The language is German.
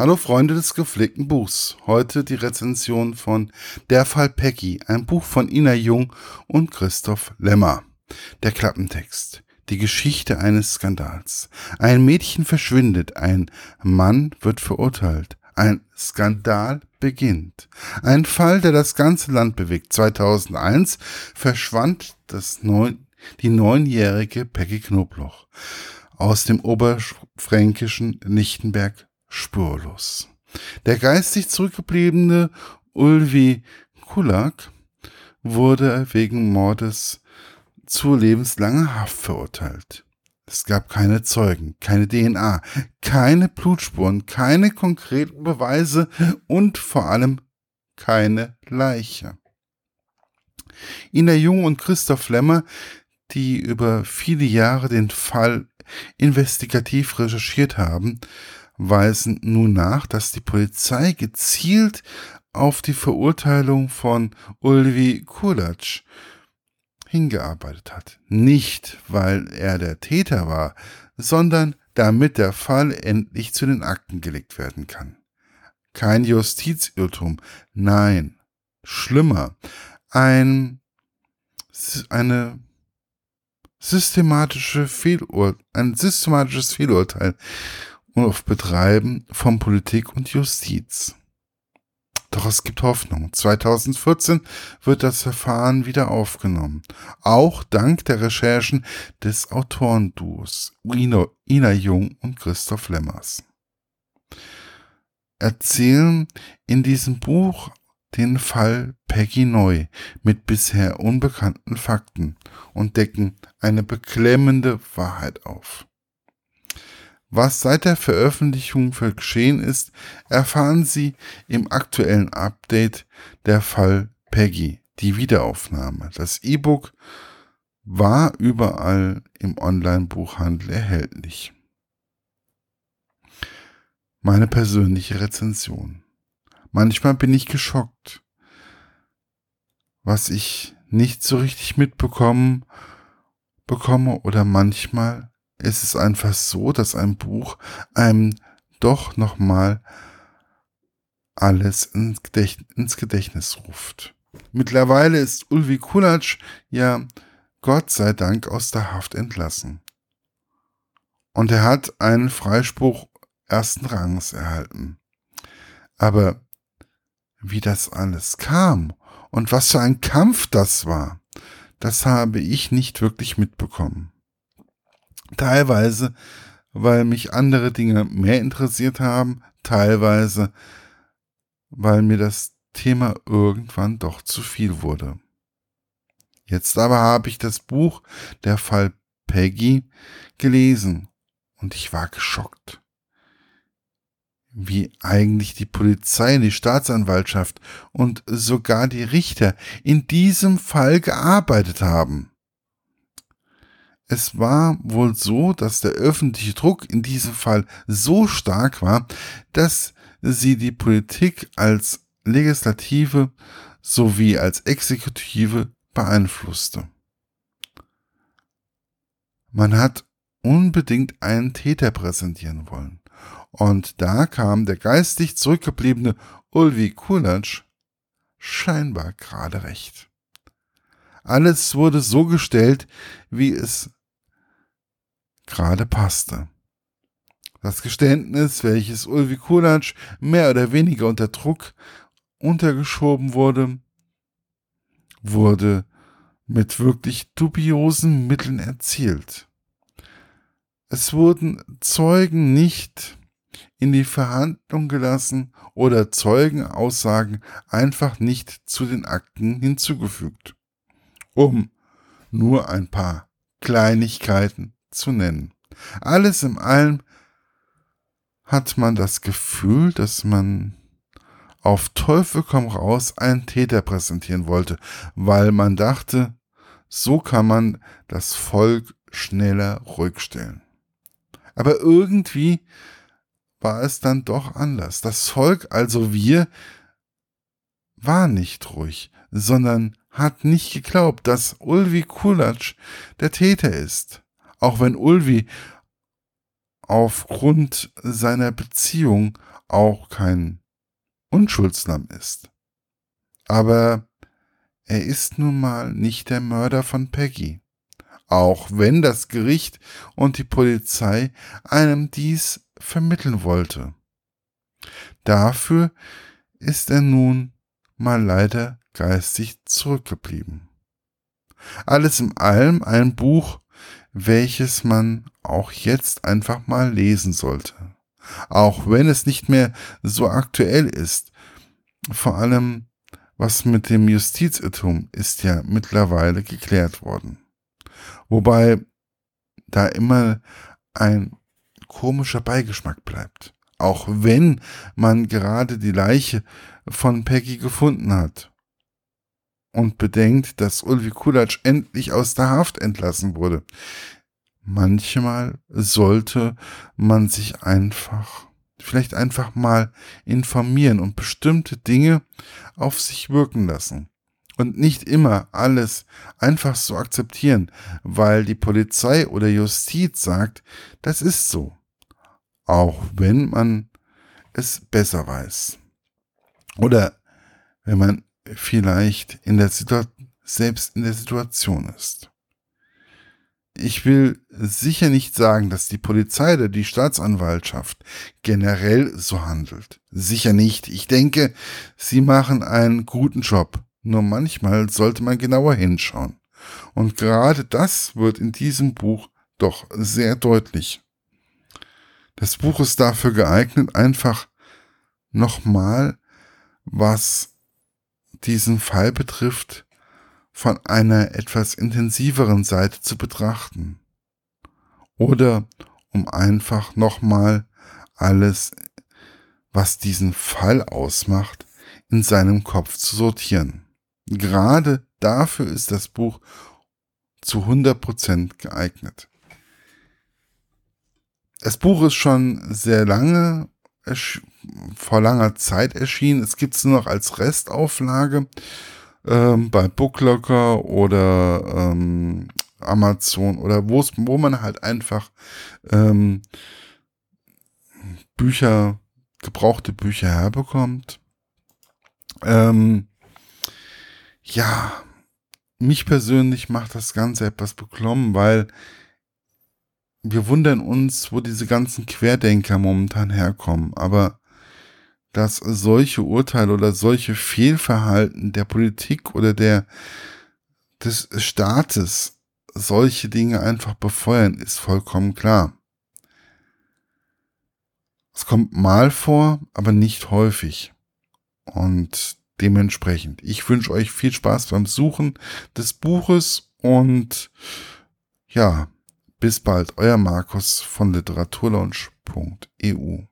Hallo Freunde des gepflegten Buchs. Heute die Rezension von Der Fall Peggy, ein Buch von Ina Jung und Christoph Lemmer. Der Klappentext. Die Geschichte eines Skandals. Ein Mädchen verschwindet, ein Mann wird verurteilt. Ein Skandal beginnt. Ein Fall, der das ganze Land bewegt. 2001 verschwand das neun, die neunjährige Peggy Knobloch aus dem oberfränkischen Lichtenberg spurlos. Der geistig zurückgebliebene Ulvi Kulak wurde wegen Mordes zu lebenslanger Haft verurteilt. Es gab keine Zeugen, keine DNA, keine Blutspuren, keine konkreten Beweise und vor allem keine Leiche. Ina Jung und Christoph Lemmer, die über viele Jahre den Fall investigativ recherchiert haben, weisen nun nach, dass die Polizei gezielt auf die Verurteilung von Ulvi Kulac hingearbeitet hat. Nicht, weil er der Täter war, sondern damit der Fall endlich zu den Akten gelegt werden kann. Kein Justizirrtum, nein, schlimmer, ein, eine systematische Fehlur ein systematisches Fehlurteil auf Betreiben von Politik und Justiz. Doch es gibt Hoffnung. 2014 wird das Verfahren wieder aufgenommen. Auch dank der Recherchen des Autorenduos Ina Jung und Christoph Lemmers. Erzählen in diesem Buch den Fall Peggy Neu mit bisher unbekannten Fakten und decken eine beklemmende Wahrheit auf. Was seit der Veröffentlichung geschehen ist, erfahren Sie im aktuellen Update der Fall Peggy, die Wiederaufnahme. Das E-Book war überall im Online-Buchhandel erhältlich. Meine persönliche Rezension. Manchmal bin ich geschockt, was ich nicht so richtig mitbekommen bekomme oder manchmal ist es einfach so, dass ein Buch einem doch nochmal alles ins Gedächtnis ruft. Mittlerweile ist Ulvi Kulac ja Gott sei Dank aus der Haft entlassen. Und er hat einen Freispruch ersten Rangs erhalten. Aber wie das alles kam und was für ein Kampf das war, das habe ich nicht wirklich mitbekommen. Teilweise, weil mich andere Dinge mehr interessiert haben, teilweise, weil mir das Thema irgendwann doch zu viel wurde. Jetzt aber habe ich das Buch Der Fall Peggy gelesen und ich war geschockt. Wie eigentlich die Polizei, die Staatsanwaltschaft und sogar die Richter in diesem Fall gearbeitet haben. Es war wohl so, dass der öffentliche Druck in diesem Fall so stark war, dass sie die Politik als Legislative sowie als Exekutive beeinflusste. Man hat unbedingt einen Täter präsentieren wollen. Und da kam der geistig zurückgebliebene Ulvi Kulac scheinbar gerade recht. Alles wurde so gestellt, wie es gerade passte. Das Geständnis, welches Ulvi Kulac mehr oder weniger unter Druck untergeschoben wurde, wurde mit wirklich dubiosen Mitteln erzielt. Es wurden Zeugen nicht in die Verhandlung gelassen oder Zeugenaussagen einfach nicht zu den Akten hinzugefügt, um nur ein paar Kleinigkeiten zu nennen. Alles in allem hat man das Gefühl, dass man auf Teufel komm raus einen Täter präsentieren wollte, weil man dachte, so kann man das Volk schneller ruhig stellen. Aber irgendwie war es dann doch anders. Das Volk, also wir, war nicht ruhig, sondern hat nicht geglaubt, dass Ulvi Kulatsch der Täter ist auch wenn Ulvi aufgrund seiner Beziehung auch kein Unschuldslamm ist. Aber er ist nun mal nicht der Mörder von Peggy, auch wenn das Gericht und die Polizei einem dies vermitteln wollte. Dafür ist er nun mal leider geistig zurückgeblieben. Alles in allem ein Buch, welches man auch jetzt einfach mal lesen sollte. Auch wenn es nicht mehr so aktuell ist. Vor allem, was mit dem Justizirrtum ist ja mittlerweile geklärt worden. Wobei da immer ein komischer Beigeschmack bleibt. Auch wenn man gerade die Leiche von Peggy gefunden hat. Und bedenkt, dass Ulvi Kulatsch endlich aus der Haft entlassen wurde. Manchmal sollte man sich einfach, vielleicht einfach mal informieren und bestimmte Dinge auf sich wirken lassen. Und nicht immer alles einfach so akzeptieren, weil die Polizei oder Justiz sagt, das ist so. Auch wenn man es besser weiß. Oder wenn man vielleicht in der Situation, selbst in der Situation ist. Ich will sicher nicht sagen, dass die Polizei oder die Staatsanwaltschaft generell so handelt. Sicher nicht. Ich denke, sie machen einen guten Job. Nur manchmal sollte man genauer hinschauen. Und gerade das wird in diesem Buch doch sehr deutlich. Das Buch ist dafür geeignet, einfach nochmal, was diesen Fall betrifft, von einer etwas intensiveren Seite zu betrachten. Oder um einfach nochmal alles, was diesen Fall ausmacht, in seinem Kopf zu sortieren. Gerade dafür ist das Buch zu 100% geeignet. Das Buch ist schon sehr lange, vor langer Zeit erschienen. Es gibt es nur noch als Restauflage ähm, bei Booklocker oder ähm, Amazon oder wo man halt einfach ähm, Bücher, gebrauchte Bücher herbekommt. Ähm, ja, mich persönlich macht das Ganze etwas beklommen, weil wir wundern uns, wo diese ganzen Querdenker momentan herkommen, aber dass solche Urteile oder solche Fehlverhalten der Politik oder der des Staates solche Dinge einfach befeuern, ist vollkommen klar. Es kommt mal vor, aber nicht häufig. Und dementsprechend, ich wünsche euch viel Spaß beim Suchen des Buches und ja, bis bald, euer Markus von literaturlaunch.eu.